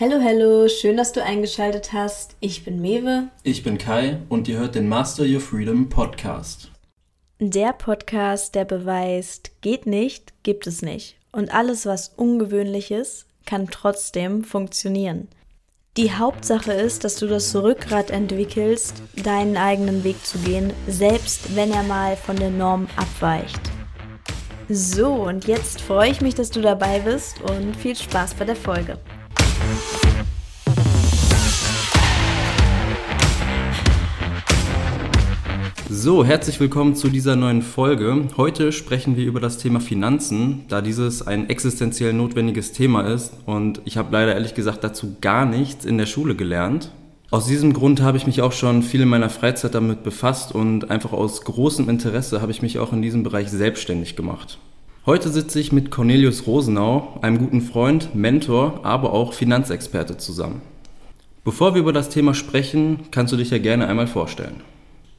Hallo, hallo, schön, dass du eingeschaltet hast. Ich bin Mewe. Ich bin Kai und ihr hört den Master Your Freedom Podcast. Der Podcast, der beweist, geht nicht, gibt es nicht. Und alles, was ungewöhnlich ist, kann trotzdem funktionieren. Die Hauptsache ist, dass du das Rückgrat entwickelst, deinen eigenen Weg zu gehen, selbst wenn er mal von der Norm abweicht. So, und jetzt freue ich mich, dass du dabei bist und viel Spaß bei der Folge. So, herzlich willkommen zu dieser neuen Folge. Heute sprechen wir über das Thema Finanzen, da dieses ein existenziell notwendiges Thema ist und ich habe leider ehrlich gesagt dazu gar nichts in der Schule gelernt. Aus diesem Grund habe ich mich auch schon viel in meiner Freizeit damit befasst und einfach aus großem Interesse habe ich mich auch in diesem Bereich selbstständig gemacht. Heute sitze ich mit Cornelius Rosenau, einem guten Freund, Mentor, aber auch Finanzexperte zusammen. Bevor wir über das Thema sprechen, kannst du dich ja gerne einmal vorstellen.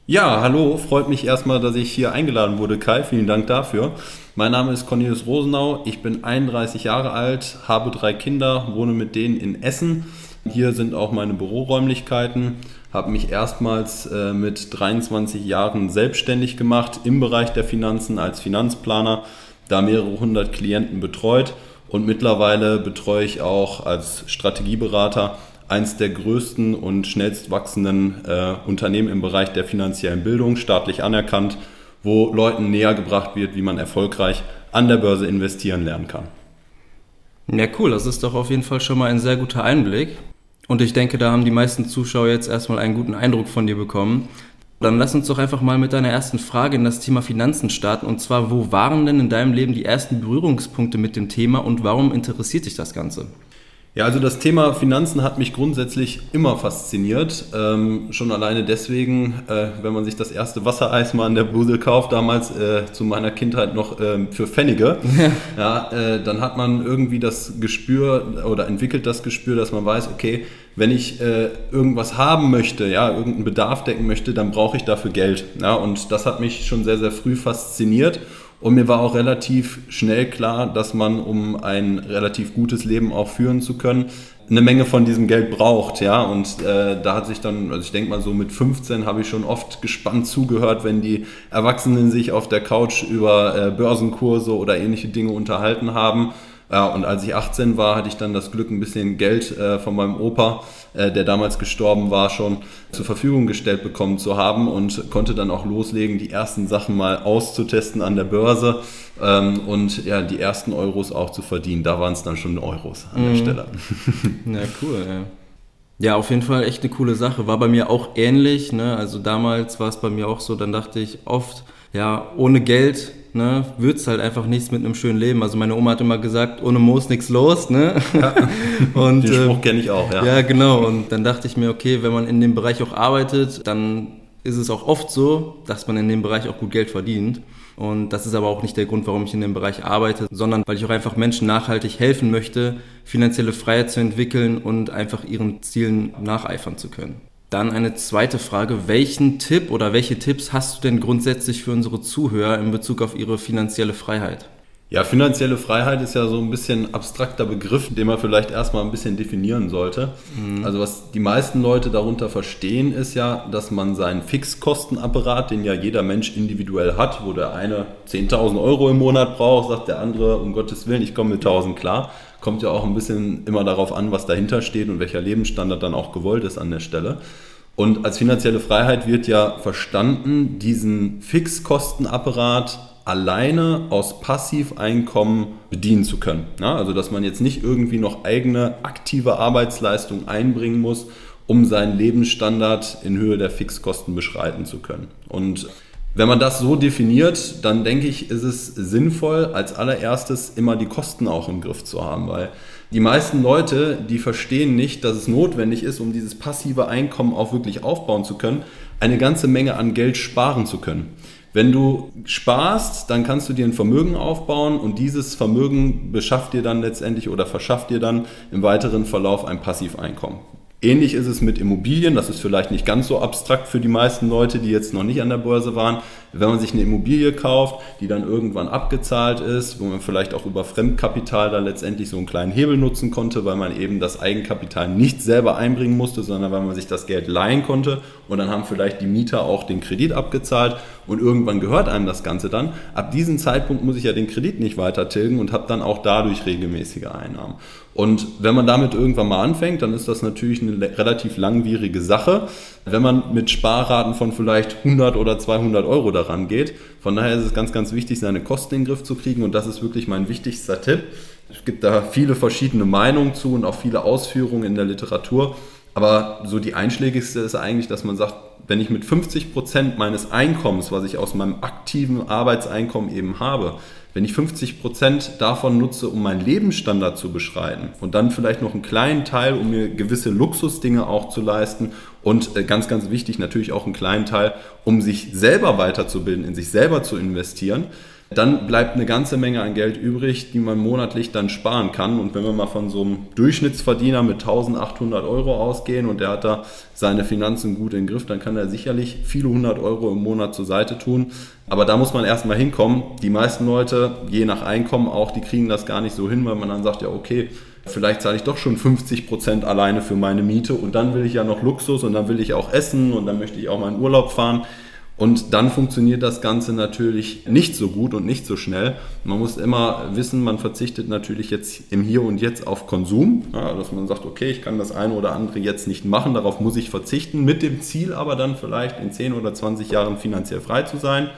Ja, hallo, freut mich erstmal, dass ich hier eingeladen wurde, Kai. Vielen Dank dafür. Mein Name ist Cornelius Rosenau, ich bin 31 Jahre alt, habe drei Kinder, wohne mit denen in Essen. Hier sind auch meine Büroräumlichkeiten, habe mich erstmals äh, mit 23 Jahren selbstständig gemacht im Bereich der Finanzen als Finanzplaner da mehrere hundert Klienten betreut und mittlerweile betreue ich auch als Strategieberater eins der größten und schnellst wachsenden äh, Unternehmen im Bereich der finanziellen Bildung, staatlich anerkannt, wo Leuten näher gebracht wird, wie man erfolgreich an der Börse investieren lernen kann. Ja, cool, das ist doch auf jeden Fall schon mal ein sehr guter Einblick. Und ich denke, da haben die meisten Zuschauer jetzt erstmal einen guten Eindruck von dir bekommen. Dann lass uns doch einfach mal mit deiner ersten Frage in das Thema Finanzen starten. Und zwar, wo waren denn in deinem Leben die ersten Berührungspunkte mit dem Thema und warum interessiert dich das Ganze? Ja, also das Thema Finanzen hat mich grundsätzlich immer fasziniert. Ähm, schon alleine deswegen, äh, wenn man sich das erste Wassereis mal an der Bude kauft, damals äh, zu meiner Kindheit noch äh, für Pfennige, ja, äh, dann hat man irgendwie das Gespür oder entwickelt das Gespür, dass man weiß, okay, wenn ich äh, irgendwas haben möchte, ja, irgendeinen Bedarf decken möchte, dann brauche ich dafür Geld. Ja, und das hat mich schon sehr, sehr früh fasziniert. Und mir war auch relativ schnell klar, dass man, um ein relativ gutes Leben auch führen zu können, eine Menge von diesem Geld braucht, ja. Und äh, da hat sich dann, also ich denke mal so mit 15 habe ich schon oft gespannt zugehört, wenn die Erwachsenen sich auf der Couch über äh, Börsenkurse oder ähnliche Dinge unterhalten haben. Ja, und als ich 18 war, hatte ich dann das Glück, ein bisschen Geld äh, von meinem Opa, äh, der damals gestorben war, schon zur Verfügung gestellt bekommen zu haben und konnte dann auch loslegen, die ersten Sachen mal auszutesten an der Börse ähm, und ja, die ersten Euros auch zu verdienen. Da waren es dann schon Euros an der mhm. Stelle. Ja, cool, ja. Ja, auf jeden Fall echt eine coole Sache. War bei mir auch ähnlich. Ne? Also damals war es bei mir auch so, dann dachte ich oft, ja, ohne Geld ne, wird es halt einfach nichts mit einem schönen Leben. Also meine Oma hat immer gesagt, ohne Moos nichts los. Ne? Ja. und, Den Spruch äh, kenne ich auch, ja. Ja, genau. Und dann dachte ich mir, okay, wenn man in dem Bereich auch arbeitet, dann ist es auch oft so, dass man in dem Bereich auch gut Geld verdient. Und das ist aber auch nicht der Grund, warum ich in dem Bereich arbeite, sondern weil ich auch einfach Menschen nachhaltig helfen möchte, finanzielle Freiheit zu entwickeln und einfach ihren Zielen nacheifern zu können. Dann eine zweite Frage. Welchen Tipp oder welche Tipps hast du denn grundsätzlich für unsere Zuhörer in Bezug auf ihre finanzielle Freiheit? Ja, finanzielle Freiheit ist ja so ein bisschen abstrakter Begriff, den man vielleicht erstmal ein bisschen definieren sollte. Mhm. Also was die meisten Leute darunter verstehen, ist ja, dass man seinen Fixkostenapparat, den ja jeder Mensch individuell hat, wo der eine 10.000 Euro im Monat braucht, sagt der andere, um Gottes Willen, ich komme mit 1.000 klar. Kommt ja auch ein bisschen immer darauf an, was dahinter steht und welcher Lebensstandard dann auch gewollt ist an der Stelle. Und als finanzielle Freiheit wird ja verstanden, diesen Fixkostenapparat alleine aus Passiveinkommen bedienen zu können. Ja, also dass man jetzt nicht irgendwie noch eigene aktive Arbeitsleistung einbringen muss, um seinen Lebensstandard in Höhe der Fixkosten beschreiten zu können. Und wenn man das so definiert, dann denke ich, ist es sinnvoll, als allererstes immer die Kosten auch im Griff zu haben, weil die meisten Leute, die verstehen nicht, dass es notwendig ist, um dieses passive Einkommen auch wirklich aufbauen zu können, eine ganze Menge an Geld sparen zu können. Wenn du sparst, dann kannst du dir ein Vermögen aufbauen und dieses Vermögen beschafft dir dann letztendlich oder verschafft dir dann im weiteren Verlauf ein Passiveinkommen. Ähnlich ist es mit Immobilien, das ist vielleicht nicht ganz so abstrakt für die meisten Leute, die jetzt noch nicht an der Börse waren. Wenn man sich eine Immobilie kauft, die dann irgendwann abgezahlt ist, wo man vielleicht auch über Fremdkapital dann letztendlich so einen kleinen Hebel nutzen konnte, weil man eben das Eigenkapital nicht selber einbringen musste, sondern weil man sich das Geld leihen konnte und dann haben vielleicht die Mieter auch den Kredit abgezahlt und irgendwann gehört einem das Ganze dann. Ab diesem Zeitpunkt muss ich ja den Kredit nicht weiter tilgen und habe dann auch dadurch regelmäßige Einnahmen. Und wenn man damit irgendwann mal anfängt, dann ist das natürlich eine relativ langwierige Sache, wenn man mit Sparraten von vielleicht 100 oder 200 Euro daran geht. Von daher ist es ganz, ganz wichtig, seine Kosten in den Griff zu kriegen und das ist wirklich mein wichtigster Tipp. Es gibt da viele verschiedene Meinungen zu und auch viele Ausführungen in der Literatur. Aber so die einschlägigste ist eigentlich, dass man sagt, wenn ich mit 50 Prozent meines Einkommens, was ich aus meinem aktiven Arbeitseinkommen eben habe, wenn ich 50 Prozent davon nutze, um meinen Lebensstandard zu beschreiten und dann vielleicht noch einen kleinen Teil, um mir gewisse Luxusdinge auch zu leisten und äh, ganz, ganz wichtig natürlich auch einen kleinen Teil, um sich selber weiterzubilden, in sich selber zu investieren, dann bleibt eine ganze Menge an Geld übrig, die man monatlich dann sparen kann. Und wenn wir mal von so einem Durchschnittsverdiener mit 1800 Euro ausgehen und der hat da seine Finanzen gut in den Griff, dann kann er sicherlich viele hundert Euro im Monat zur Seite tun. Aber da muss man erstmal hinkommen. Die meisten Leute, je nach Einkommen auch, die kriegen das gar nicht so hin, weil man dann sagt, ja, okay, vielleicht zahle ich doch schon 50 Prozent alleine für meine Miete und dann will ich ja noch Luxus und dann will ich auch essen und dann möchte ich auch mal in Urlaub fahren. Und dann funktioniert das Ganze natürlich nicht so gut und nicht so schnell. Man muss immer wissen, man verzichtet natürlich jetzt im Hier und Jetzt auf Konsum, ja, dass man sagt, okay, ich kann das eine oder andere jetzt nicht machen, darauf muss ich verzichten, mit dem Ziel aber dann vielleicht in 10 oder 20 Jahren finanziell frei zu sein.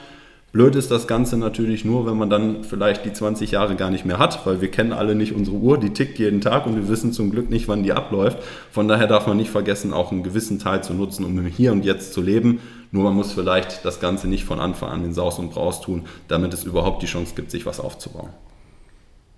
Blöd ist das Ganze natürlich nur, wenn man dann vielleicht die 20 Jahre gar nicht mehr hat, weil wir kennen alle nicht unsere Uhr, die tickt jeden Tag und wir wissen zum Glück nicht, wann die abläuft. Von daher darf man nicht vergessen, auch einen gewissen Teil zu nutzen, um im Hier und Jetzt zu leben. Nur man muss vielleicht das Ganze nicht von Anfang an in Saus und Braus tun, damit es überhaupt die Chance gibt, sich was aufzubauen.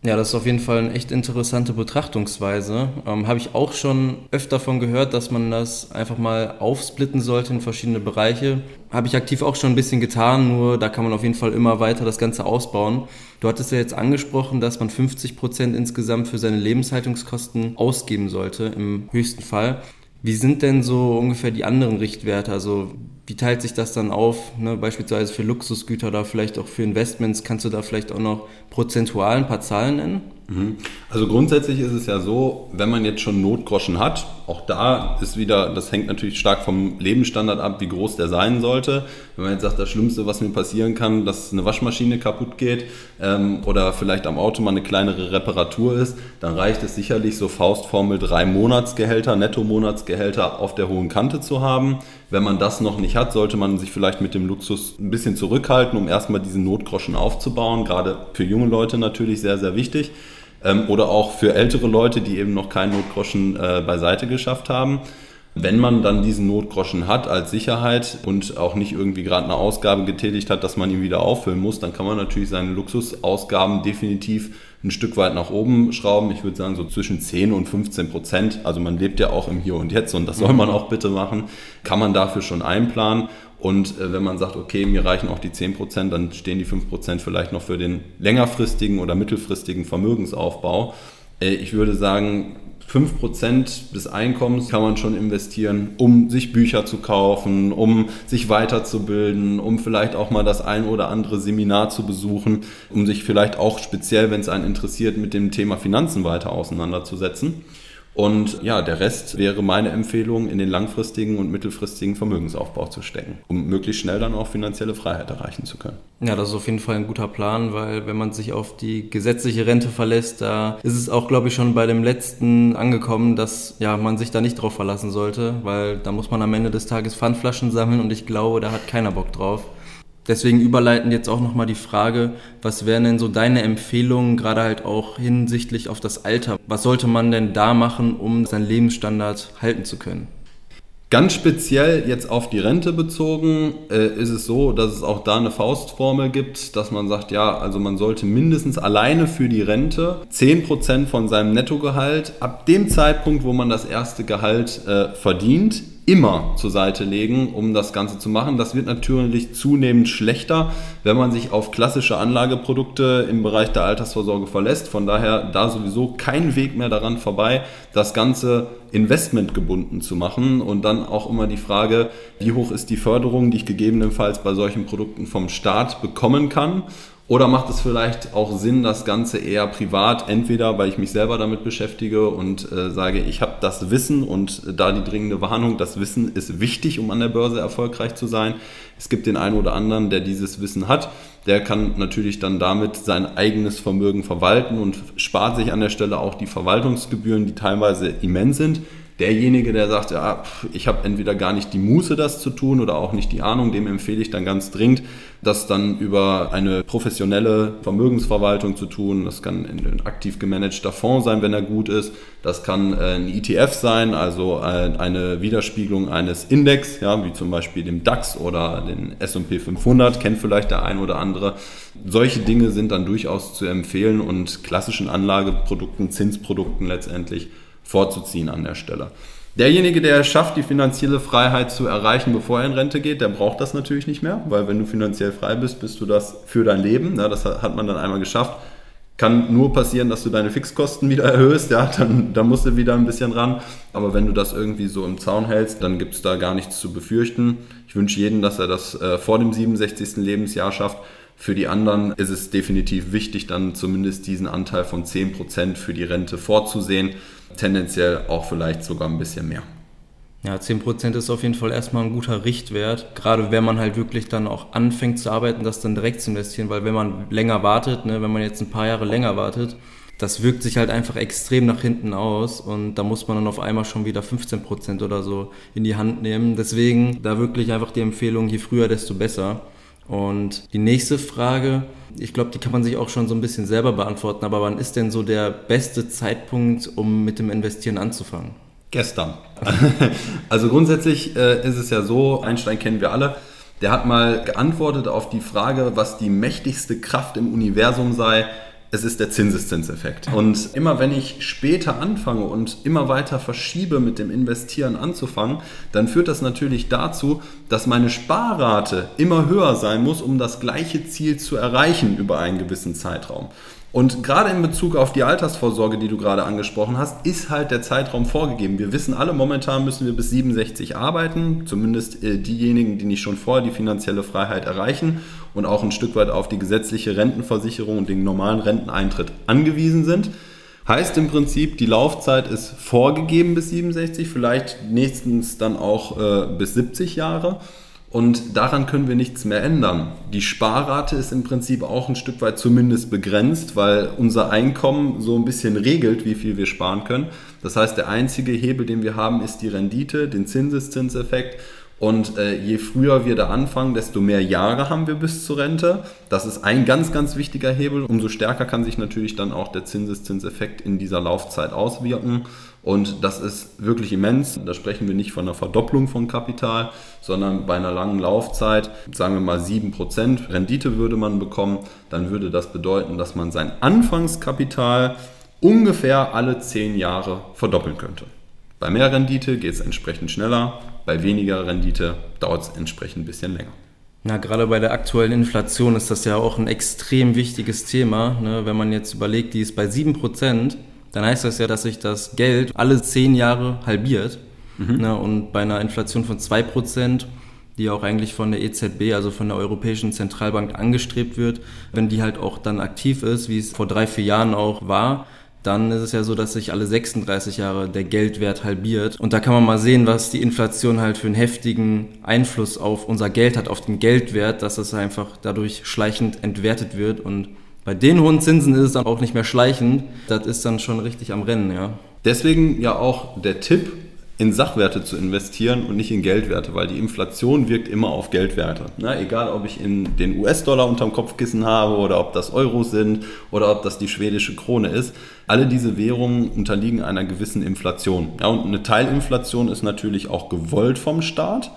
Ja, das ist auf jeden Fall eine echt interessante Betrachtungsweise. Ähm, Habe ich auch schon öfter davon gehört, dass man das einfach mal aufsplitten sollte in verschiedene Bereiche. Habe ich aktiv auch schon ein bisschen getan, nur da kann man auf jeden Fall immer weiter das Ganze ausbauen. Du hattest ja jetzt angesprochen, dass man 50 Prozent insgesamt für seine Lebenshaltungskosten ausgeben sollte, im höchsten Fall. Wie sind denn so ungefähr die anderen Richtwerte? Also wie teilt sich das dann auf? Ne? Beispielsweise für Luxusgüter oder vielleicht auch für Investments. Kannst du da vielleicht auch noch prozentual ein paar Zahlen nennen? Mhm. Also grundsätzlich ist es ja so, wenn man jetzt schon Notgroschen hat, auch da ist wieder, das hängt natürlich stark vom Lebensstandard ab, wie groß der sein sollte. Wenn man jetzt sagt, das Schlimmste, was mir passieren kann, dass eine Waschmaschine kaputt geht ähm, oder vielleicht am Auto mal eine kleinere Reparatur ist, dann reicht es sicherlich so Faustformel drei Monatsgehälter, Netto-Monatsgehälter auf der hohen Kante zu haben. Wenn man das noch nicht hat, sollte man sich vielleicht mit dem Luxus ein bisschen zurückhalten, um erstmal diesen Notgroschen aufzubauen. Gerade für junge Leute natürlich sehr, sehr wichtig oder auch für ältere Leute, die eben noch keinen Notgroschen äh, beiseite geschafft haben. Wenn man dann diesen Notgroschen hat als Sicherheit und auch nicht irgendwie gerade eine Ausgabe getätigt hat, dass man ihn wieder auffüllen muss, dann kann man natürlich seine Luxusausgaben definitiv ein Stück weit nach oben schrauben. Ich würde sagen so zwischen 10 und 15 Prozent. Also man lebt ja auch im Hier und Jetzt und das soll man auch bitte machen. Kann man dafür schon einplanen. Und äh, wenn man sagt, okay, mir reichen auch die 10%, dann stehen die 5% vielleicht noch für den längerfristigen oder mittelfristigen Vermögensaufbau. Äh, ich würde sagen, 5% des Einkommens kann man schon investieren, um sich Bücher zu kaufen, um sich weiterzubilden, um vielleicht auch mal das ein oder andere Seminar zu besuchen, um sich vielleicht auch speziell, wenn es einen interessiert, mit dem Thema Finanzen weiter auseinanderzusetzen. Und ja, der Rest wäre meine Empfehlung, in den langfristigen und mittelfristigen Vermögensaufbau zu stecken, um möglichst schnell dann auch finanzielle Freiheit erreichen zu können. Ja, das ist auf jeden Fall ein guter Plan, weil wenn man sich auf die gesetzliche Rente verlässt, da ist es auch, glaube ich, schon bei dem letzten angekommen, dass ja, man sich da nicht drauf verlassen sollte, weil da muss man am Ende des Tages Pfandflaschen sammeln und ich glaube, da hat keiner Bock drauf. Deswegen überleiten jetzt auch nochmal die Frage, was wären denn so deine Empfehlungen, gerade halt auch hinsichtlich auf das Alter? Was sollte man denn da machen, um seinen Lebensstandard halten zu können? Ganz speziell jetzt auf die Rente bezogen äh, ist es so, dass es auch da eine Faustformel gibt, dass man sagt, ja, also man sollte mindestens alleine für die Rente 10% von seinem Nettogehalt ab dem Zeitpunkt, wo man das erste Gehalt äh, verdient, immer zur Seite legen, um das Ganze zu machen. Das wird natürlich zunehmend schlechter, wenn man sich auf klassische Anlageprodukte im Bereich der Altersvorsorge verlässt. Von daher da sowieso kein Weg mehr daran vorbei, das Ganze investmentgebunden zu machen und dann auch immer die Frage, wie hoch ist die Förderung, die ich gegebenenfalls bei solchen Produkten vom Staat bekommen kann oder macht es vielleicht auch Sinn, das Ganze eher privat, entweder weil ich mich selber damit beschäftige und äh, sage, ich habe das Wissen und äh, da die dringende Warnung, das Wissen ist wichtig, um an der Börse erfolgreich zu sein. Es gibt den einen oder anderen, der dieses Wissen hat, der kann natürlich dann damit sein eigenes Vermögen verwalten und spart sich an der Stelle auch die Verwaltungsgebühren, die teilweise immens sind. Derjenige, der sagt, ja, ich habe entweder gar nicht die Muße, das zu tun oder auch nicht die Ahnung, dem empfehle ich dann ganz dringend, das dann über eine professionelle Vermögensverwaltung zu tun. Das kann ein aktiv gemanagter Fonds sein, wenn er gut ist. Das kann äh, ein ETF sein, also äh, eine Widerspiegelung eines Index, ja, wie zum Beispiel dem DAX oder den S&P 500, kennt vielleicht der ein oder andere. Solche Dinge sind dann durchaus zu empfehlen und klassischen Anlageprodukten, Zinsprodukten letztendlich vorzuziehen an der Stelle. Derjenige, der es schafft, die finanzielle Freiheit zu erreichen, bevor er in Rente geht, der braucht das natürlich nicht mehr, weil wenn du finanziell frei bist, bist du das für dein Leben. Ja, das hat man dann einmal geschafft. Kann nur passieren, dass du deine Fixkosten wieder erhöhst, ja, dann, dann musst du wieder ein bisschen ran. Aber wenn du das irgendwie so im Zaun hältst, dann gibt es da gar nichts zu befürchten. Ich wünsche jedem, dass er das äh, vor dem 67. Lebensjahr schafft. Für die anderen ist es definitiv wichtig, dann zumindest diesen Anteil von 10% für die Rente vorzusehen tendenziell auch vielleicht sogar ein bisschen mehr. Ja, 10% ist auf jeden Fall erstmal ein guter Richtwert, gerade wenn man halt wirklich dann auch anfängt zu arbeiten, das dann direkt zu investieren, weil wenn man länger wartet, ne, wenn man jetzt ein paar Jahre länger wartet, das wirkt sich halt einfach extrem nach hinten aus und da muss man dann auf einmal schon wieder 15% oder so in die Hand nehmen. Deswegen da wirklich einfach die Empfehlung, je früher, desto besser. Und die nächste Frage, ich glaube, die kann man sich auch schon so ein bisschen selber beantworten, aber wann ist denn so der beste Zeitpunkt, um mit dem Investieren anzufangen? Gestern. also grundsätzlich äh, ist es ja so, Einstein kennen wir alle, der hat mal geantwortet auf die Frage, was die mächtigste Kraft im Universum sei, es ist der Zinseszinseffekt. Und immer wenn ich später anfange und immer weiter verschiebe, mit dem Investieren anzufangen, dann führt das natürlich dazu, dass meine Sparrate immer höher sein muss, um das gleiche Ziel zu erreichen über einen gewissen Zeitraum. Und gerade in Bezug auf die Altersvorsorge, die du gerade angesprochen hast, ist halt der Zeitraum vorgegeben. Wir wissen alle, momentan müssen wir bis 67 arbeiten, zumindest äh, diejenigen, die nicht schon vorher die finanzielle Freiheit erreichen und auch ein Stück weit auf die gesetzliche Rentenversicherung und den normalen Renteneintritt angewiesen sind. Heißt im Prinzip, die Laufzeit ist vorgegeben bis 67, vielleicht nächstens dann auch äh, bis 70 Jahre. Und daran können wir nichts mehr ändern. Die Sparrate ist im Prinzip auch ein Stück weit zumindest begrenzt, weil unser Einkommen so ein bisschen regelt, wie viel wir sparen können. Das heißt, der einzige Hebel, den wir haben, ist die Rendite, den Zinseszinseffekt. Und äh, je früher wir da anfangen, desto mehr Jahre haben wir bis zur Rente. Das ist ein ganz, ganz wichtiger Hebel. Umso stärker kann sich natürlich dann auch der Zinseszinseffekt in dieser Laufzeit auswirken. Und das ist wirklich immens. Da sprechen wir nicht von einer Verdopplung von Kapital, sondern bei einer langen Laufzeit, sagen wir mal 7% Rendite würde man bekommen. Dann würde das bedeuten, dass man sein Anfangskapital ungefähr alle 10 Jahre verdoppeln könnte. Bei mehr Rendite geht es entsprechend schneller, bei weniger Rendite dauert es entsprechend ein bisschen länger. Na, gerade bei der aktuellen Inflation ist das ja auch ein extrem wichtiges Thema. Ne? Wenn man jetzt überlegt, die ist bei 7%, dann heißt das ja, dass sich das Geld alle 10 Jahre halbiert. Mhm. Ne? Und bei einer Inflation von 2%, die auch eigentlich von der EZB, also von der Europäischen Zentralbank angestrebt wird, wenn die halt auch dann aktiv ist, wie es vor drei, vier Jahren auch war, dann ist es ja so, dass sich alle 36 Jahre der Geldwert halbiert. Und da kann man mal sehen, was die Inflation halt für einen heftigen Einfluss auf unser Geld hat, auf den Geldwert, dass es einfach dadurch schleichend entwertet wird. Und bei den hohen Zinsen ist es dann auch nicht mehr schleichend. Das ist dann schon richtig am Rennen, ja. Deswegen ja auch der Tipp, in Sachwerte zu investieren und nicht in Geldwerte, weil die Inflation wirkt immer auf Geldwerte. Na, egal, ob ich in den US-Dollar unterm Kopfkissen habe oder ob das Euros sind oder ob das die schwedische Krone ist. Alle diese Währungen unterliegen einer gewissen Inflation. Ja, und eine Teilinflation ist natürlich auch gewollt vom Staat.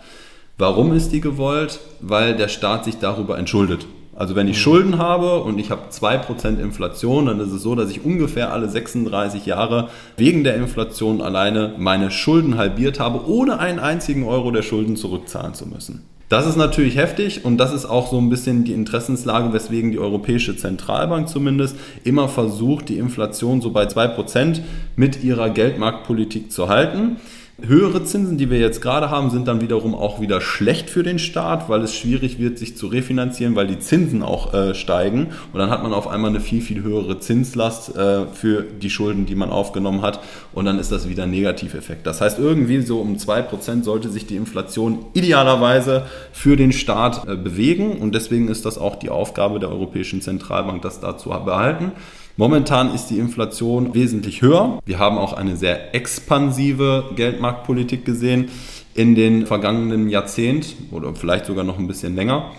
Warum ist die gewollt? Weil der Staat sich darüber entschuldet. Also wenn ich Schulden habe und ich habe 2% Inflation, dann ist es so, dass ich ungefähr alle 36 Jahre wegen der Inflation alleine meine Schulden halbiert habe, ohne einen einzigen Euro der Schulden zurückzahlen zu müssen. Das ist natürlich heftig und das ist auch so ein bisschen die Interessenslage, weswegen die Europäische Zentralbank zumindest immer versucht, die Inflation so bei 2% mit ihrer Geldmarktpolitik zu halten. Höhere Zinsen, die wir jetzt gerade haben, sind dann wiederum auch wieder schlecht für den Staat, weil es schwierig wird, sich zu refinanzieren, weil die Zinsen auch äh, steigen. Und dann hat man auf einmal eine viel, viel höhere Zinslast äh, für die Schulden, die man aufgenommen hat. Und dann ist das wieder ein Negativeffekt. Das heißt, irgendwie so um 2% sollte sich die Inflation idealerweise für den Staat äh, bewegen. Und deswegen ist das auch die Aufgabe der Europäischen Zentralbank, das da zu behalten. Momentan ist die Inflation wesentlich höher. Wir haben auch eine sehr expansive Geldmarktpolitik gesehen in den vergangenen Jahrzehnt oder vielleicht sogar noch ein bisschen länger.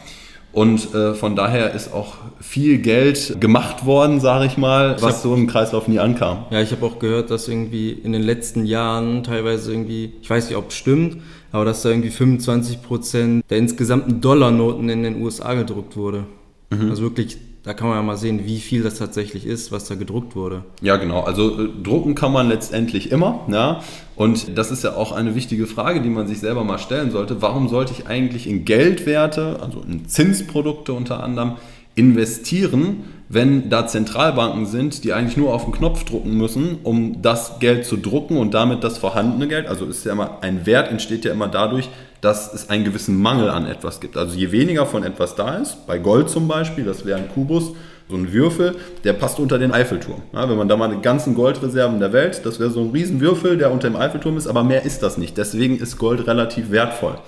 Und äh, von daher ist auch viel Geld gemacht worden, sage ich mal, was hab, so im Kreislauf nie ankam. Ja, ich habe auch gehört, dass irgendwie in den letzten Jahren teilweise irgendwie, ich weiß nicht, ob es stimmt, aber dass da irgendwie 25 Prozent der insgesamten Dollarnoten in den USA gedruckt wurde. Mhm. Also wirklich da kann man ja mal sehen, wie viel das tatsächlich ist, was da gedruckt wurde. Ja, genau. Also äh, drucken kann man letztendlich immer. Ja? Und das ist ja auch eine wichtige Frage, die man sich selber mal stellen sollte. Warum sollte ich eigentlich in Geldwerte, also in Zinsprodukte unter anderem, investieren, wenn da Zentralbanken sind, die eigentlich nur auf den Knopf drucken müssen, um das Geld zu drucken und damit das vorhandene Geld, also ist ja immer ein Wert entsteht ja immer dadurch, dass es einen gewissen Mangel an etwas gibt. Also je weniger von etwas da ist, bei Gold zum Beispiel, das wäre ein Kubus, so ein Würfel, der passt unter den Eiffelturm. Ja, wenn man da mal die ganzen Goldreserven der Welt, das wäre so ein Riesenwürfel, der unter dem Eiffelturm ist, aber mehr ist das nicht. Deswegen ist Gold relativ wertvoll.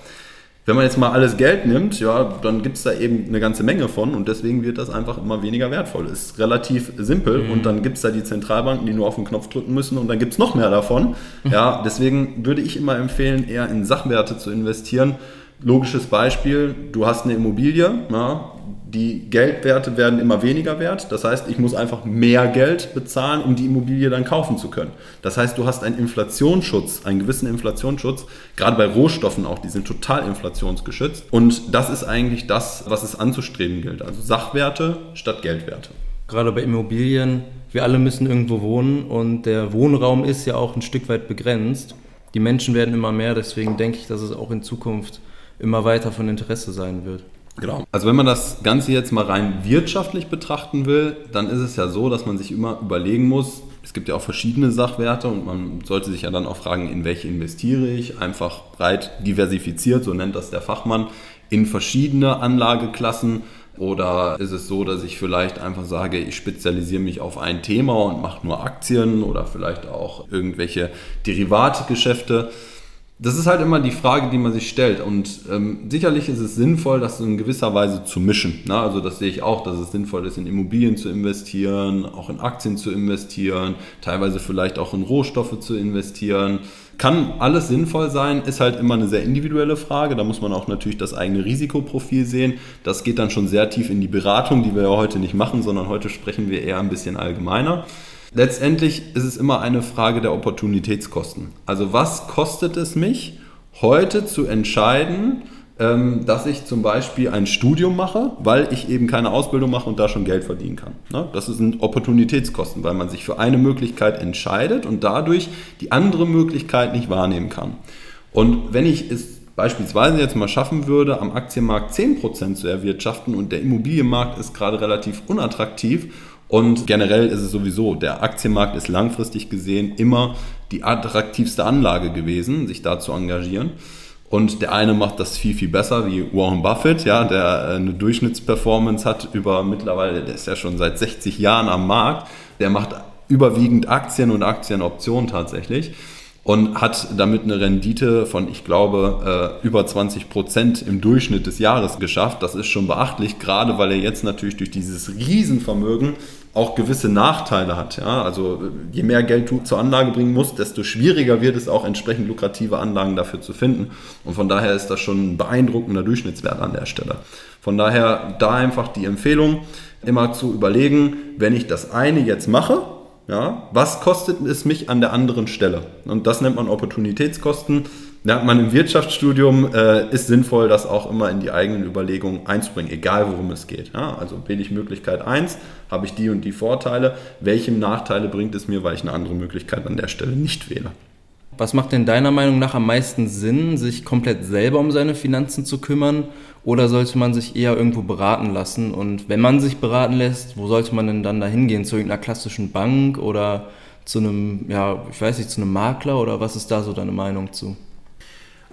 Wenn man jetzt mal alles Geld nimmt, ja, dann gibt es da eben eine ganze Menge von und deswegen wird das einfach immer weniger wertvoll. Ist relativ simpel mhm. und dann gibt es da die Zentralbanken, die nur auf den Knopf drücken müssen und dann gibt es noch mehr davon. Ja, deswegen würde ich immer empfehlen, eher in Sachwerte zu investieren. Logisches Beispiel, du hast eine Immobilie, ja, die Geldwerte werden immer weniger wert. Das heißt, ich muss einfach mehr Geld bezahlen, um die Immobilie dann kaufen zu können. Das heißt, du hast einen Inflationsschutz, einen gewissen Inflationsschutz, gerade bei Rohstoffen auch, die sind total inflationsgeschützt. Und das ist eigentlich das, was es anzustreben gilt. Also Sachwerte statt Geldwerte. Gerade bei Immobilien, wir alle müssen irgendwo wohnen und der Wohnraum ist ja auch ein Stück weit begrenzt. Die Menschen werden immer mehr, deswegen denke ich, dass es auch in Zukunft immer weiter von Interesse sein wird. Genau. Also wenn man das Ganze jetzt mal rein wirtschaftlich betrachten will, dann ist es ja so, dass man sich immer überlegen muss, es gibt ja auch verschiedene Sachwerte und man sollte sich ja dann auch fragen, in welche investiere ich, einfach breit diversifiziert, so nennt das der Fachmann, in verschiedene Anlageklassen. Oder ist es so, dass ich vielleicht einfach sage, ich spezialisiere mich auf ein Thema und mache nur Aktien oder vielleicht auch irgendwelche Derivatgeschäfte? Das ist halt immer die Frage, die man sich stellt. Und ähm, sicherlich ist es sinnvoll, das in gewisser Weise zu mischen. Na, also das sehe ich auch, dass es sinnvoll ist, in Immobilien zu investieren, auch in Aktien zu investieren, teilweise vielleicht auch in Rohstoffe zu investieren. Kann alles sinnvoll sein, ist halt immer eine sehr individuelle Frage. Da muss man auch natürlich das eigene Risikoprofil sehen. Das geht dann schon sehr tief in die Beratung, die wir ja heute nicht machen, sondern heute sprechen wir eher ein bisschen allgemeiner. Letztendlich ist es immer eine Frage der Opportunitätskosten. Also was kostet es mich, heute zu entscheiden, ähm, dass ich zum Beispiel ein Studium mache, weil ich eben keine Ausbildung mache und da schon Geld verdienen kann. Ne? Das sind Opportunitätskosten, weil man sich für eine Möglichkeit entscheidet und dadurch die andere Möglichkeit nicht wahrnehmen kann. Und wenn ich es beispielsweise jetzt mal schaffen würde, am Aktienmarkt 10% zu erwirtschaften und der Immobilienmarkt ist gerade relativ unattraktiv und generell ist es sowieso, der Aktienmarkt ist langfristig gesehen immer die attraktivste Anlage gewesen, sich da zu engagieren. Und der eine macht das viel, viel besser, wie Warren Buffett, ja, der äh, eine Durchschnittsperformance hat über mittlerweile, der ist ja schon seit 60 Jahren am Markt. Der macht überwiegend Aktien und Aktienoptionen tatsächlich und hat damit eine Rendite von, ich glaube, äh, über 20 Prozent im Durchschnitt des Jahres geschafft. Das ist schon beachtlich, gerade weil er jetzt natürlich durch dieses Riesenvermögen auch gewisse Nachteile hat. Ja? Also je mehr Geld du zur Anlage bringen musst, desto schwieriger wird es auch entsprechend lukrative Anlagen dafür zu finden. Und von daher ist das schon ein beeindruckender Durchschnittswert an der Stelle. Von daher da einfach die Empfehlung, immer zu überlegen, wenn ich das eine jetzt mache, Ja, was kostet es mich an der anderen Stelle? Und das nennt man Opportunitätskosten. Ja, man im Wirtschaftsstudium äh, ist sinnvoll, das auch immer in die eigenen Überlegungen einzubringen, egal worum es geht. Ja, also wähle ich Möglichkeit 1, habe ich die und die Vorteile. Welche Nachteile bringt es mir, weil ich eine andere Möglichkeit an der Stelle nicht wähle? Was macht denn deiner Meinung nach am meisten Sinn, sich komplett selber um seine Finanzen zu kümmern? Oder sollte man sich eher irgendwo beraten lassen? Und wenn man sich beraten lässt, wo sollte man denn dann da hingehen? Zu irgendeiner klassischen Bank oder zu einem, ja, ich weiß nicht, zu einem Makler? Oder was ist da so deine Meinung zu?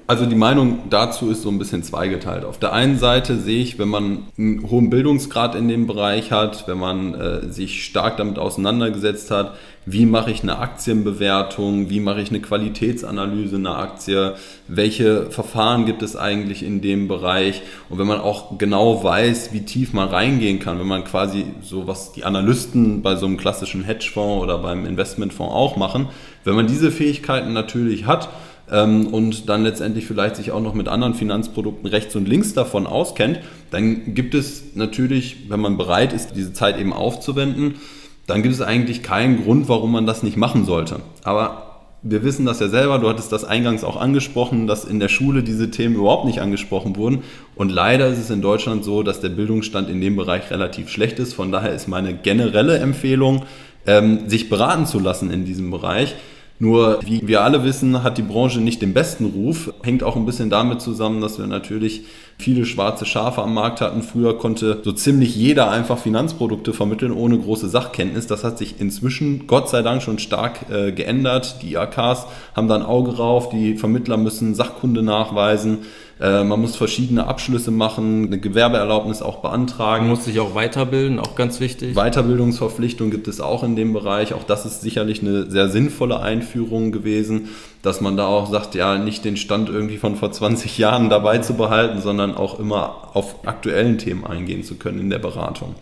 Also die Meinung dazu ist so ein bisschen zweigeteilt. Auf der einen Seite sehe ich, wenn man einen hohen Bildungsgrad in dem Bereich hat, wenn man äh, sich stark damit auseinandergesetzt hat, wie mache ich eine Aktienbewertung, wie mache ich eine Qualitätsanalyse einer Aktie, welche Verfahren gibt es eigentlich in dem Bereich und wenn man auch genau weiß, wie tief man reingehen kann, wenn man quasi so was die Analysten bei so einem klassischen Hedgefonds oder beim Investmentfonds auch machen, wenn man diese Fähigkeiten natürlich hat, ähm, und dann letztendlich vielleicht sich auch noch mit anderen Finanzprodukten rechts und links davon auskennt, dann gibt es natürlich, wenn man bereit ist, diese Zeit eben aufzuwenden, dann gibt es eigentlich keinen Grund, warum man das nicht machen sollte. Aber wir wissen das ja selber, du hattest das eingangs auch angesprochen, dass in der Schule diese Themen überhaupt nicht angesprochen wurden. Und leider ist es in Deutschland so, dass der Bildungsstand in dem Bereich relativ schlecht ist. Von daher ist meine generelle Empfehlung, ähm, sich beraten zu lassen in diesem Bereich. Nur, wie wir alle wissen, hat die Branche nicht den besten Ruf. Hängt auch ein bisschen damit zusammen, dass wir natürlich viele schwarze Schafe am Markt hatten. Früher konnte so ziemlich jeder einfach Finanzprodukte vermitteln ohne große Sachkenntnis. Das hat sich inzwischen Gott sei Dank schon stark äh, geändert. Die IAKs haben da ein Auge drauf, die Vermittler müssen Sachkunde nachweisen. Äh, man muss verschiedene Abschlüsse machen, eine Gewerbeerlaubnis auch beantragen. Man muss sich auch weiterbilden, auch ganz wichtig. Weiterbildungsverpflichtung gibt es auch in dem Bereich. Auch das ist sicherlich eine sehr sinnvolle Einführung gewesen, dass man da auch sagt, ja, nicht den Stand irgendwie von vor 20 Jahren dabei zu behalten, sondern auch immer auf aktuellen Themen eingehen zu können in der Beratung.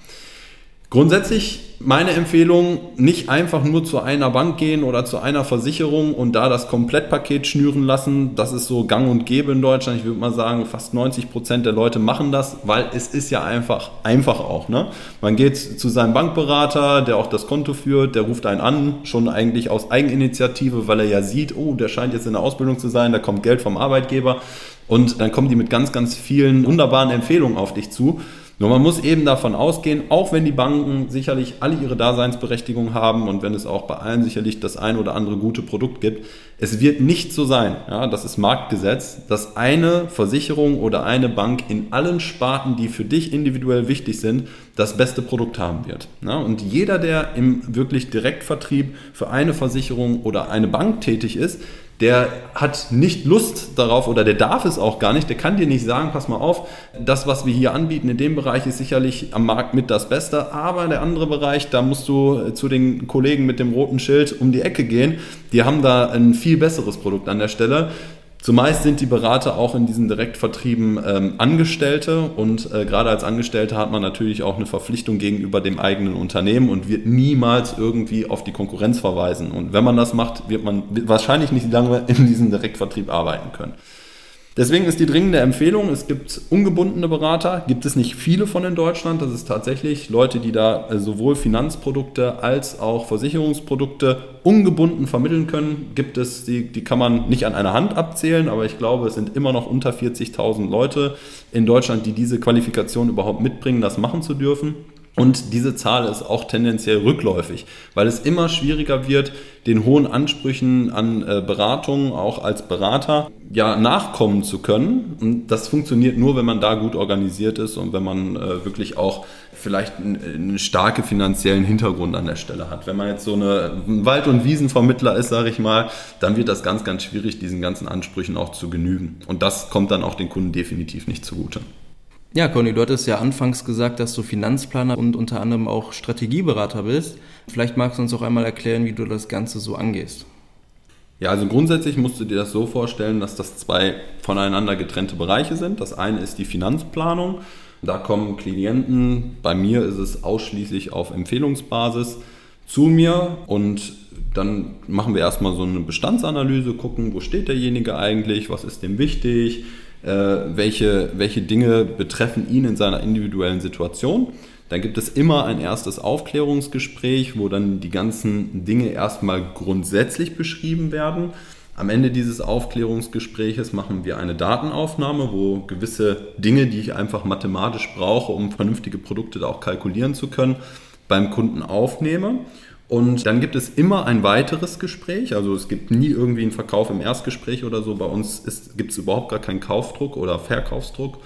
Grundsätzlich meine Empfehlung, nicht einfach nur zu einer Bank gehen oder zu einer Versicherung und da das Komplettpaket schnüren lassen. Das ist so gang und gäbe in Deutschland. Ich würde mal sagen, fast 90 Prozent der Leute machen das, weil es ist ja einfach, einfach auch. Ne? Man geht zu seinem Bankberater, der auch das Konto führt, der ruft einen an, schon eigentlich aus Eigeninitiative, weil er ja sieht, oh, der scheint jetzt in der Ausbildung zu sein, da kommt Geld vom Arbeitgeber. Und dann kommen die mit ganz, ganz vielen wunderbaren Empfehlungen auf dich zu. Nur man muss eben davon ausgehen, auch wenn die Banken sicherlich alle ihre Daseinsberechtigung haben und wenn es auch bei allen sicherlich das ein oder andere gute Produkt gibt, es wird nicht so sein, ja, das ist Marktgesetz, dass eine Versicherung oder eine Bank in allen Sparten, die für dich individuell wichtig sind, das beste Produkt haben wird. Ja, und jeder, der im wirklich Direktvertrieb für eine Versicherung oder eine Bank tätig ist, der hat nicht Lust darauf oder der darf es auch gar nicht. Der kann dir nicht sagen, pass mal auf, das, was wir hier anbieten in dem Bereich ist sicherlich am Markt mit das Beste, aber der andere Bereich, da musst du zu den Kollegen mit dem roten Schild um die Ecke gehen. Die haben da ein viel besseres Produkt an der Stelle. Zumeist sind die Berater auch in diesen Direktvertrieben ähm, Angestellte und äh, gerade als Angestellter hat man natürlich auch eine Verpflichtung gegenüber dem eigenen Unternehmen und wird niemals irgendwie auf die Konkurrenz verweisen. Und wenn man das macht, wird man wahrscheinlich nicht lange in diesem Direktvertrieb arbeiten können. Deswegen ist die dringende Empfehlung, es gibt ungebundene Berater, gibt es nicht viele von in Deutschland. Das ist tatsächlich Leute, die da äh, sowohl Finanzprodukte als auch Versicherungsprodukte ungebunden vermitteln können. Gibt es, die, die kann man nicht an einer Hand abzählen, aber ich glaube, es sind immer noch unter 40.000 Leute in Deutschland, die diese Qualifikation überhaupt mitbringen, das machen zu dürfen. Und diese Zahl ist auch tendenziell rückläufig, weil es immer schwieriger wird, den hohen Ansprüchen an äh, Beratung auch als Berater ja nachkommen zu können. Und das funktioniert nur, wenn man da gut organisiert ist und wenn man äh, wirklich auch vielleicht einen, einen starken finanziellen Hintergrund an der Stelle hat. Wenn man jetzt so eine Wald- und Wiesenvermittler ist, sage ich mal, dann wird das ganz, ganz schwierig, diesen ganzen Ansprüchen auch zu genügen. Und das kommt dann auch den Kunden definitiv nicht zugute. Ja, Conny, du hattest ja anfangs gesagt, dass du Finanzplaner und unter anderem auch Strategieberater bist. Vielleicht magst du uns auch einmal erklären, wie du das Ganze so angehst. Ja, also grundsätzlich musst du dir das so vorstellen, dass das zwei voneinander getrennte Bereiche sind. Das eine ist die Finanzplanung. Da kommen Klienten, bei mir ist es ausschließlich auf Empfehlungsbasis zu mir und dann machen wir erstmal so eine Bestandsanalyse, gucken, wo steht derjenige eigentlich, was ist dem wichtig, welche, welche Dinge betreffen ihn in seiner individuellen Situation. Dann gibt es immer ein erstes Aufklärungsgespräch, wo dann die ganzen Dinge erstmal grundsätzlich beschrieben werden. Am Ende dieses Aufklärungsgespräches machen wir eine Datenaufnahme, wo gewisse Dinge, die ich einfach mathematisch brauche, um vernünftige Produkte da auch kalkulieren zu können, beim Kunden aufnehme. Und dann gibt es immer ein weiteres Gespräch. Also es gibt nie irgendwie einen Verkauf im Erstgespräch oder so. Bei uns gibt es überhaupt gar keinen Kaufdruck oder Verkaufsdruck.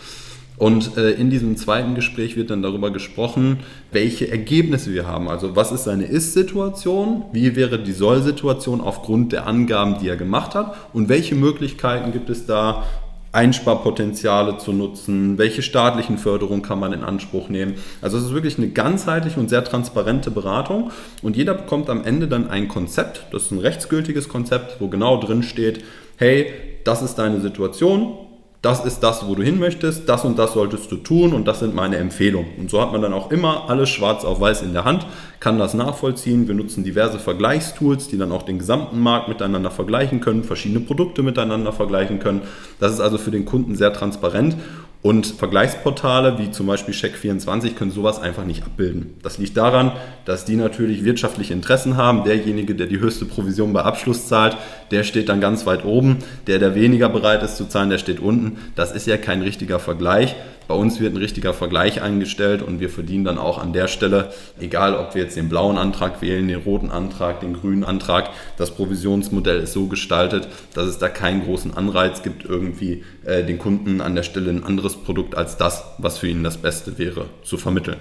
Und äh, in diesem zweiten Gespräch wird dann darüber gesprochen, welche Ergebnisse wir haben. Also was ist seine Ist-Situation, wie wäre die Soll-Situation aufgrund der Angaben, die er gemacht hat und welche Möglichkeiten gibt es da, Einsparpotenziale zu nutzen, welche staatlichen Förderungen kann man in Anspruch nehmen. Also es ist wirklich eine ganzheitliche und sehr transparente Beratung. Und jeder bekommt am Ende dann ein Konzept, das ist ein rechtsgültiges Konzept, wo genau drin steht, hey, das ist deine Situation, das ist das, wo du hin möchtest, das und das solltest du tun und das sind meine Empfehlungen. Und so hat man dann auch immer alles schwarz auf weiß in der Hand, kann das nachvollziehen. Wir nutzen diverse Vergleichstools, die dann auch den gesamten Markt miteinander vergleichen können, verschiedene Produkte miteinander vergleichen können. Das ist also für den Kunden sehr transparent und Vergleichsportale wie zum Beispiel Check24 können sowas einfach nicht abbilden. Das liegt daran, dass die natürlich wirtschaftliche Interessen haben. Derjenige, der die höchste Provision bei Abschluss zahlt, der steht dann ganz weit oben. Der, der weniger bereit ist zu zahlen, der steht unten. Das ist ja kein richtiger Vergleich. Bei uns wird ein richtiger Vergleich eingestellt und wir verdienen dann auch an der Stelle, egal ob wir jetzt den blauen Antrag wählen, den roten Antrag, den grünen Antrag, das Provisionsmodell ist so gestaltet, dass es da keinen großen Anreiz gibt, irgendwie äh, den Kunden an der Stelle ein anderes Produkt als das, was für ihn das Beste wäre, zu vermitteln.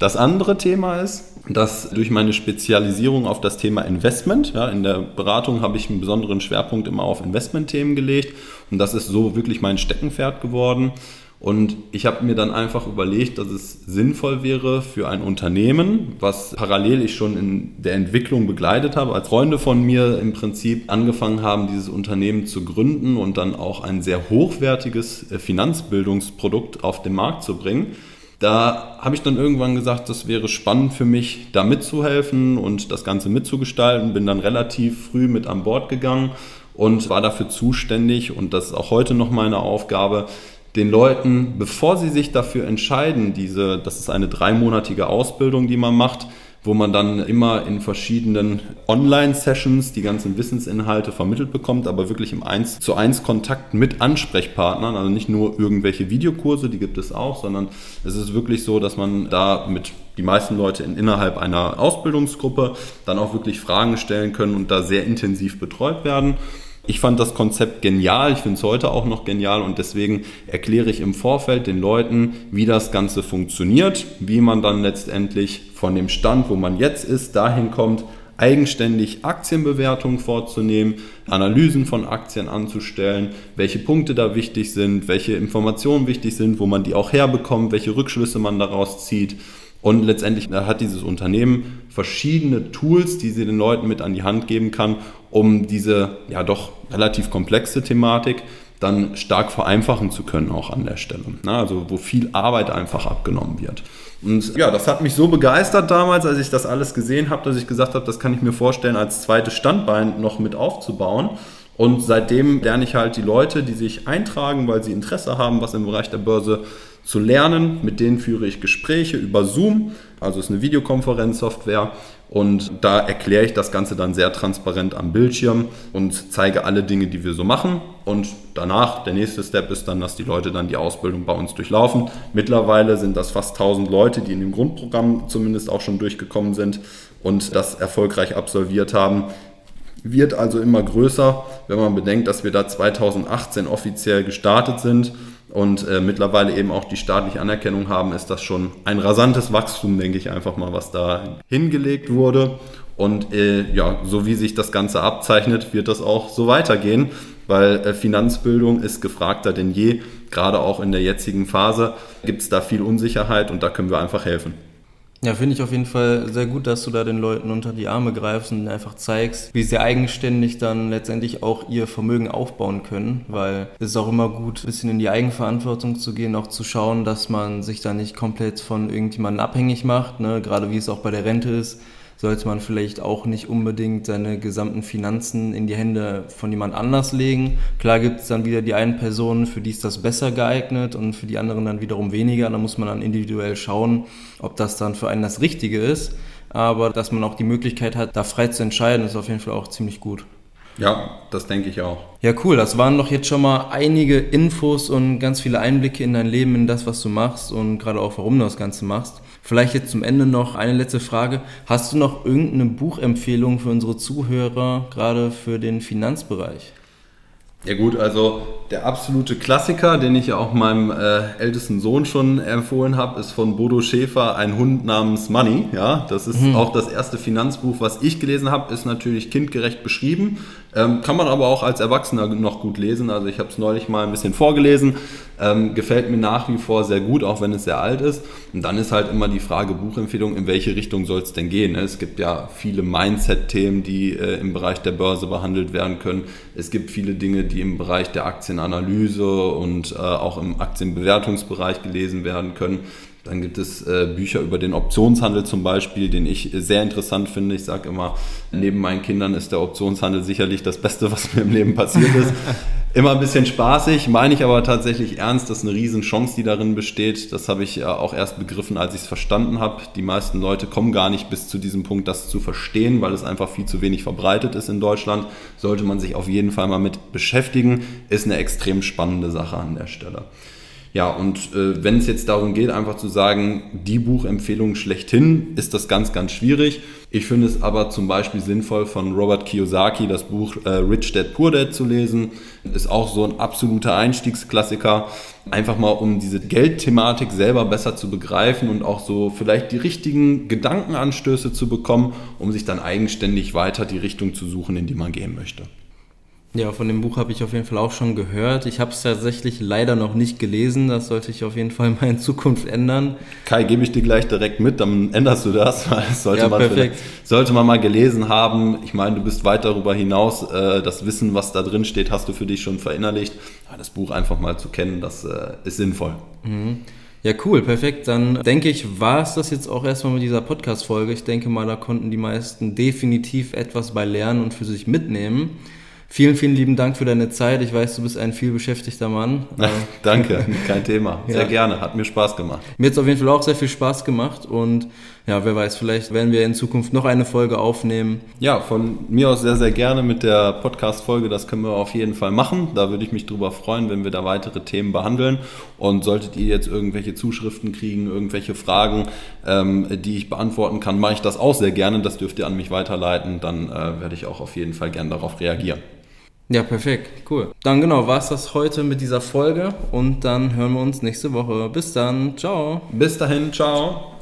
Das andere Thema ist, dass durch meine Spezialisierung auf das Thema Investment, ja, in der Beratung habe ich einen besonderen Schwerpunkt immer auf Investmentthemen gelegt und das ist so wirklich mein Steckenpferd geworden. Und ich habe mir dann einfach überlegt, dass es sinnvoll wäre für ein Unternehmen, was parallel ich schon in der Entwicklung begleitet habe, als Freunde von mir im Prinzip angefangen haben, dieses Unternehmen zu gründen und dann auch ein sehr hochwertiges äh, Finanzbildungsprodukt auf den Markt zu bringen. Da habe ich dann irgendwann gesagt, das wäre spannend für mich, da mitzuhelfen und das Ganze mitzugestalten. Bin dann relativ früh mit an Bord gegangen und war dafür zuständig und das ist auch heute noch meine Aufgabe, den Leuten, bevor sie sich dafür entscheiden, diese, das ist eine dreimonatige Ausbildung, die man macht, wo man dann immer in verschiedenen Online-Sessions die ganzen Wissensinhalte vermittelt bekommt, aber wirklich im 1 zu 1 Kontakt mit Ansprechpartnern, also nicht nur irgendwelche Videokurse, die gibt es auch, sondern es ist wirklich so, dass man da mit die meisten Leute in, innerhalb einer Ausbildungsgruppe dann auch wirklich Fragen stellen können und da sehr intensiv betreut werden. Ich fand das Konzept genial, ich finde es heute auch noch genial und deswegen erkläre ich im Vorfeld den Leuten, wie das Ganze funktioniert, wie man dann letztendlich von dem Stand, wo man jetzt ist, dahin kommt, eigenständig Aktienbewertungen vorzunehmen, Analysen von Aktien anzustellen, welche Punkte da wichtig sind, welche Informationen wichtig sind, wo man die auch herbekommt, welche Rückschlüsse man daraus zieht. Und letztendlich hat dieses Unternehmen verschiedene Tools, die sie den Leuten mit an die Hand geben kann, um diese ja doch relativ komplexe Thematik dann stark vereinfachen zu können auch an der Stelle. Also wo viel Arbeit einfach abgenommen wird. Und ja, das hat mich so begeistert damals, als ich das alles gesehen habe, dass ich gesagt habe, das kann ich mir vorstellen, als zweites Standbein noch mit aufzubauen. Und seitdem lerne ich halt die Leute, die sich eintragen, weil sie Interesse haben, was im Bereich der Börse zu lernen. Mit denen führe ich Gespräche über Zoom, also es ist eine Videokonferenzsoftware und da erkläre ich das Ganze dann sehr transparent am Bildschirm und zeige alle Dinge, die wir so machen. Und danach, der nächste Step ist dann, dass die Leute dann die Ausbildung bei uns durchlaufen. Mittlerweile sind das fast 1000 Leute, die in dem Grundprogramm zumindest auch schon durchgekommen sind und das erfolgreich absolviert haben. Wird also immer größer, wenn man bedenkt, dass wir da 2018 offiziell gestartet sind und äh, mittlerweile eben auch die staatliche Anerkennung haben, ist das schon ein rasantes Wachstum, denke ich einfach mal, was da hingelegt wurde. Und äh, ja, so wie sich das Ganze abzeichnet, wird das auch so weitergehen, weil äh, Finanzbildung ist gefragter denn je. Gerade auch in der jetzigen Phase gibt es da viel Unsicherheit und da können wir einfach helfen. Ja, finde ich auf jeden Fall sehr gut, dass du da den Leuten unter die Arme greifst und einfach zeigst, wie sie eigenständig dann letztendlich auch ihr Vermögen aufbauen können, weil es ist auch immer gut, ein bisschen in die Eigenverantwortung zu gehen, auch zu schauen, dass man sich da nicht komplett von irgendjemandem abhängig macht, ne? gerade wie es auch bei der Rente ist sollte man vielleicht auch nicht unbedingt seine gesamten Finanzen in die Hände von jemand anders legen. Klar gibt es dann wieder die einen Personen, für die ist das besser geeignet und für die anderen dann wiederum weniger. Da muss man dann individuell schauen, ob das dann für einen das Richtige ist. Aber dass man auch die Möglichkeit hat, da frei zu entscheiden, ist auf jeden Fall auch ziemlich gut. Ja, das denke ich auch. Ja, cool. Das waren doch jetzt schon mal einige Infos und ganz viele Einblicke in dein Leben, in das, was du machst und gerade auch, warum du das Ganze machst. Vielleicht jetzt zum Ende noch eine letzte Frage. Hast du noch irgendeine Buchempfehlung für unsere Zuhörer, gerade für den Finanzbereich? Ja gut, also der absolute Klassiker, den ich ja auch meinem äh, ältesten Sohn schon empfohlen habe, ist von Bodo Schäfer, ein Hund namens Money. Ja, das ist mhm. auch das erste Finanzbuch, was ich gelesen habe, ist natürlich kindgerecht beschrieben, ähm, kann man aber auch als Erwachsener noch gut lesen. Also ich habe es neulich mal ein bisschen vorgelesen. Ähm, gefällt mir nach wie vor sehr gut, auch wenn es sehr alt ist. Und dann ist halt immer die Frage Buchempfehlung, in welche Richtung soll es denn gehen? Ne? Es gibt ja viele Mindset-Themen, die äh, im Bereich der Börse behandelt werden können. Es gibt viele Dinge, die im Bereich der Aktienanalyse und äh, auch im Aktienbewertungsbereich gelesen werden können. Dann gibt es äh, Bücher über den Optionshandel zum Beispiel, den ich sehr interessant finde. Ich sage immer, neben meinen Kindern ist der Optionshandel sicherlich das Beste, was mir im Leben passiert ist. immer ein bisschen spaßig, meine ich aber tatsächlich ernst, das ist eine Riesenchance, die darin besteht. Das habe ich auch erst begriffen, als ich es verstanden habe. Die meisten Leute kommen gar nicht bis zu diesem Punkt, das zu verstehen, weil es einfach viel zu wenig verbreitet ist in Deutschland. Sollte man sich auf jeden Fall mal mit beschäftigen, ist eine extrem spannende Sache an der Stelle. Ja, und äh, wenn es jetzt darum geht, einfach zu sagen, die Buchempfehlung schlechthin, ist das ganz, ganz schwierig. Ich finde es aber zum Beispiel sinnvoll, von Robert Kiyosaki das Buch äh, Rich Dad Poor Dad zu lesen. Ist auch so ein absoluter Einstiegsklassiker. Einfach mal, um diese Geldthematik selber besser zu begreifen und auch so vielleicht die richtigen Gedankenanstöße zu bekommen, um sich dann eigenständig weiter die Richtung zu suchen, in die man gehen möchte. Ja, von dem Buch habe ich auf jeden Fall auch schon gehört. Ich habe es tatsächlich leider noch nicht gelesen. Das sollte ich auf jeden Fall mal in Zukunft ändern. Kai, gebe ich dir gleich direkt mit, dann änderst du das. das sollte, ja, man sollte man mal gelesen haben. Ich meine, du bist weit darüber hinaus. Äh, das Wissen, was da drin steht, hast du für dich schon verinnerlicht. Das Buch einfach mal zu kennen, das äh, ist sinnvoll. Mhm. Ja, cool, perfekt. Dann denke ich, war es das jetzt auch erstmal mit dieser Podcast-Folge. Ich denke mal, da konnten die meisten definitiv etwas bei lernen und für sich mitnehmen. Vielen, vielen lieben Dank für deine Zeit. Ich weiß, du bist ein viel beschäftigter Mann. Danke, kein Thema. Sehr ja. gerne, hat mir Spaß gemacht. Mir hat es auf jeden Fall auch sehr viel Spaß gemacht und ja, wer weiß, vielleicht werden wir in Zukunft noch eine Folge aufnehmen. Ja, von mir aus sehr, sehr gerne mit der Podcast-Folge. Das können wir auf jeden Fall machen. Da würde ich mich drüber freuen, wenn wir da weitere Themen behandeln. Und solltet ihr jetzt irgendwelche Zuschriften kriegen, irgendwelche Fragen, ähm, die ich beantworten kann, mache ich das auch sehr gerne. Das dürft ihr an mich weiterleiten. Dann äh, werde ich auch auf jeden Fall gerne darauf reagieren. Ja, perfekt, cool. Dann genau, war es das heute mit dieser Folge und dann hören wir uns nächste Woche. Bis dann, ciao. Bis dahin, ciao.